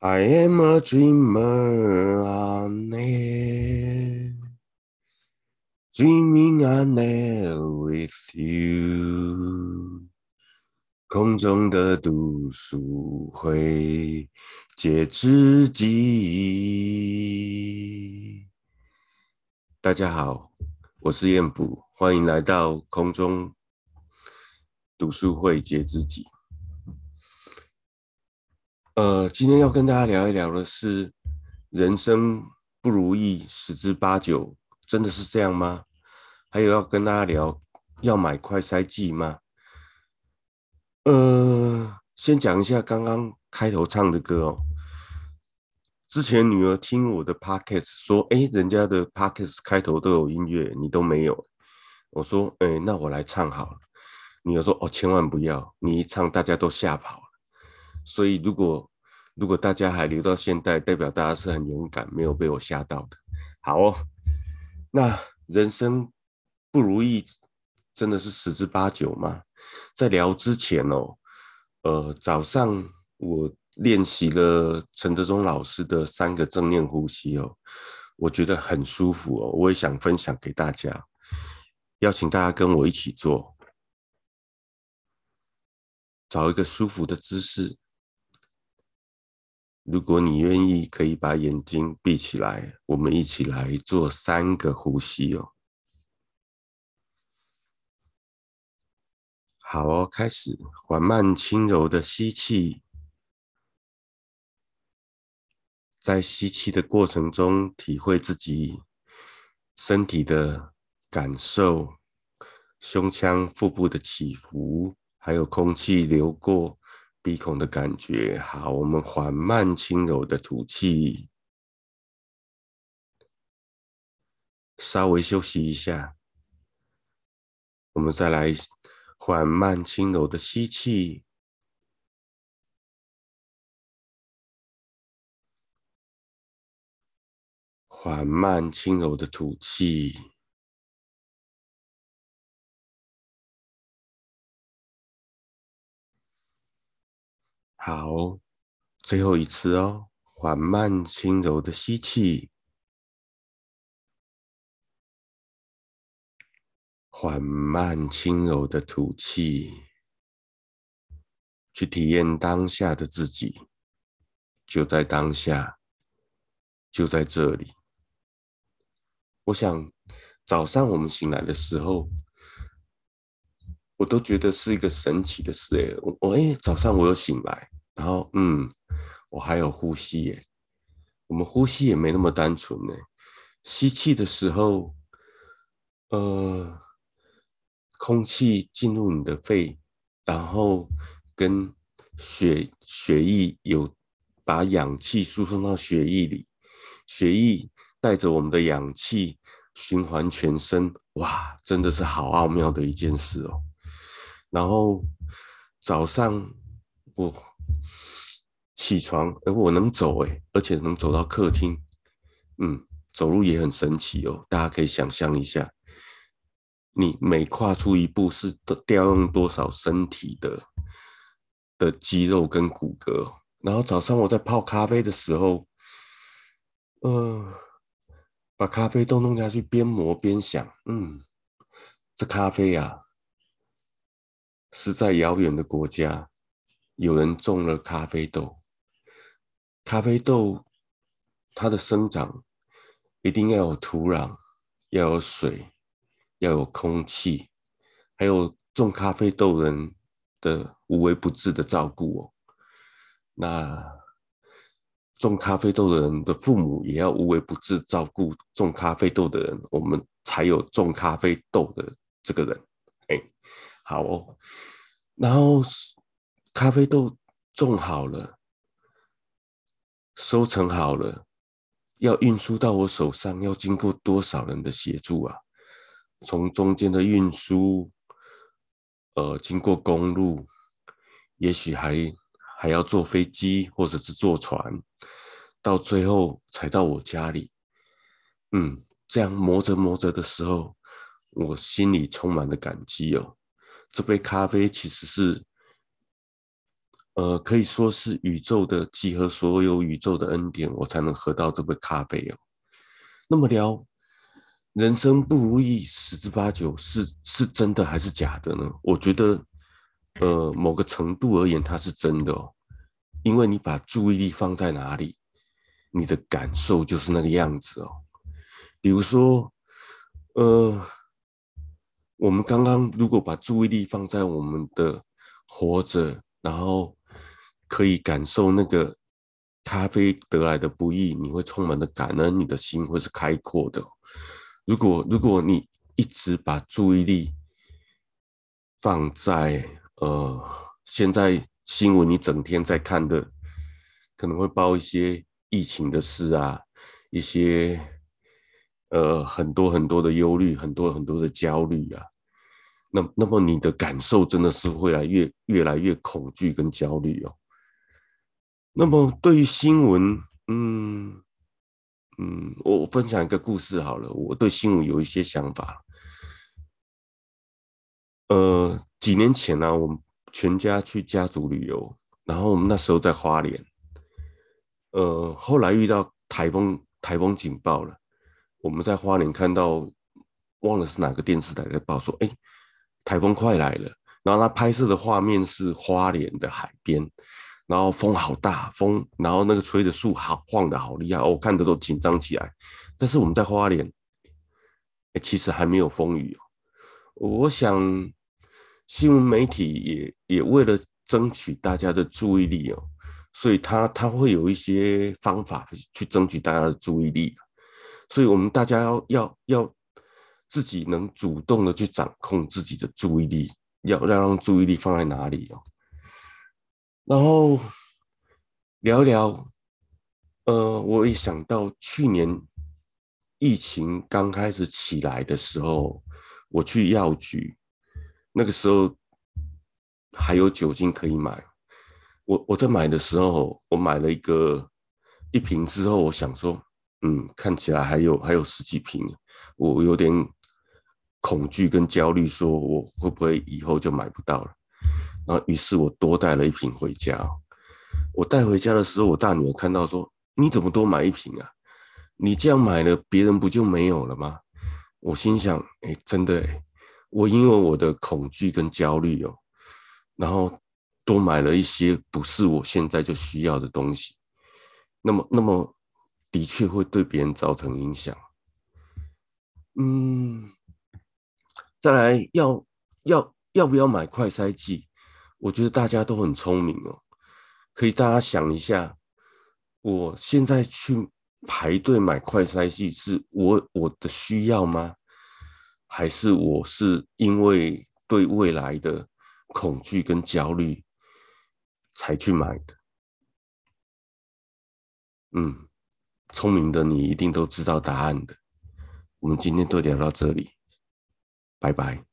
I am a dreamer on air, dreaming on air with you。空中的读书会，解知己。大家好，我是彦普，欢迎来到空中读书会，解知己。呃，今天要跟大家聊一聊的是，人生不如意十之八九，真的是这样吗？还有要跟大家聊，要买快筛剂吗？呃，先讲一下刚刚开头唱的歌哦。之前女儿听我的 podcast 说，哎，人家的 podcast 开头都有音乐，你都没有。我说，哎，那我来唱好了。女儿说，哦，千万不要，你一唱大家都吓跑了。所以，如果如果大家还留到现代，代表大家是很勇敢，没有被我吓到的。好哦，那人生不如意真的是十之八九吗？在聊之前哦，呃，早上我练习了陈德忠老师的三个正念呼吸哦，我觉得很舒服哦，我也想分享给大家，邀请大家跟我一起做，找一个舒服的姿势。如果你愿意，可以把眼睛闭起来，我们一起来做三个呼吸哦。好哦，开始缓慢轻柔的吸气，在吸气的过程中，体会自己身体的感受，胸腔、腹部的起伏，还有空气流过。鼻孔的感觉好，我们缓慢轻柔的吐气，稍微休息一下，我们再来缓慢轻柔的吸气，缓慢轻柔的吐气。好，最后一次哦，缓慢轻柔的吸气，缓慢轻柔的吐气，去体验当下的自己，就在当下，就在这里。我想，早上我们醒来的时候，我都觉得是一个神奇的事诶，我我诶，早上我有醒来。然后，嗯，我还有呼吸耶。我们呼吸也没那么单纯呢。吸气的时候，呃，空气进入你的肺，然后跟血血液有把氧气输送到血液里，血液带着我们的氧气循环全身。哇，真的是好奥妙的一件事哦。然后早上我。起床，而我能走诶，而且能走到客厅，嗯，走路也很神奇哦。大家可以想象一下，你每跨出一步是调用多少身体的的肌肉跟骨骼。然后早上我在泡咖啡的时候，呃，把咖啡豆弄下去，边磨边想，嗯，这咖啡啊，是在遥远的国家，有人种了咖啡豆。咖啡豆，它的生长一定要有土壤，要有水，要有空气，还有种咖啡豆人的无微不至的照顾哦。那种咖啡豆的人的父母也要无微不至照顾种咖啡豆的人，我们才有种咖啡豆的这个人。哎，好哦。然后咖啡豆种好了。收成好了，要运输到我手上，要经过多少人的协助啊？从中间的运输，呃，经过公路，也许还还要坐飞机或者是坐船，到最后才到我家里。嗯，这样磨着磨着的时候，我心里充满了感激哦。这杯咖啡其实是，呃，可以说是宇宙的集合，所有宇宙的恩典，我才能喝到这杯咖啡哦。那么聊人生不如意十之八九是是真的还是假的呢？我觉得，呃，某个程度而言，它是真的哦，因为你把注意力放在哪里，你的感受就是那个样子哦。比如说，呃，我们刚刚如果把注意力放在我们的活着，然后可以感受那个咖啡得来的不易，你会充满的感恩，你的心会是开阔的。如果如果你一直把注意力放在呃，现在新闻你整天在看的，可能会报一些疫情的事啊，一些。呃，很多很多的忧虑，很多很多的焦虑啊。那那么你的感受真的是会来越越来越恐惧跟焦虑哦。那么对于新闻，嗯嗯，我分享一个故事好了。我对新闻有一些想法。呃，几年前呢、啊，我们全家去家族旅游，然后我们那时候在花莲。呃，后来遇到台风，台风警报了。我们在花莲看到，忘了是哪个电视台在报说，哎，台风快来了。然后他拍摄的画面是花莲的海边，然后风好大，风，然后那个吹的树好晃的好厉害，我看的都紧张起来。但是我们在花莲，哎，其实还没有风雨哦。我想新闻媒体也也为了争取大家的注意力哦，所以他他会有一些方法去争取大家的注意力。所以，我们大家要要要自己能主动的去掌控自己的注意力，要要让注意力放在哪里哦。然后聊聊，呃，我也想到去年疫情刚开始起来的时候，我去药局，那个时候还有酒精可以买。我我在买的时候，我买了一个一瓶之后，我想说。嗯，看起来还有还有十几瓶，我有点恐惧跟焦虑，说我会不会以后就买不到了？然后，于是我多带了一瓶回家。我带回家的时候，我大女儿看到说：“你怎么多买一瓶啊？你这样买了，别人不就没有了吗？”我心想：“哎，真的，我因为我的恐惧跟焦虑哦，然后多买了一些不是我现在就需要的东西。那么，那么。”的确会对别人造成影响。嗯，再来要要要不要买快筛剂？我觉得大家都很聪明哦，可以大家想一下，我现在去排队买快筛剂，是我我的需要吗？还是我是因为对未来的恐惧跟焦虑才去买的？嗯。聪明的你一定都知道答案的。我们今天就聊到这里，拜拜。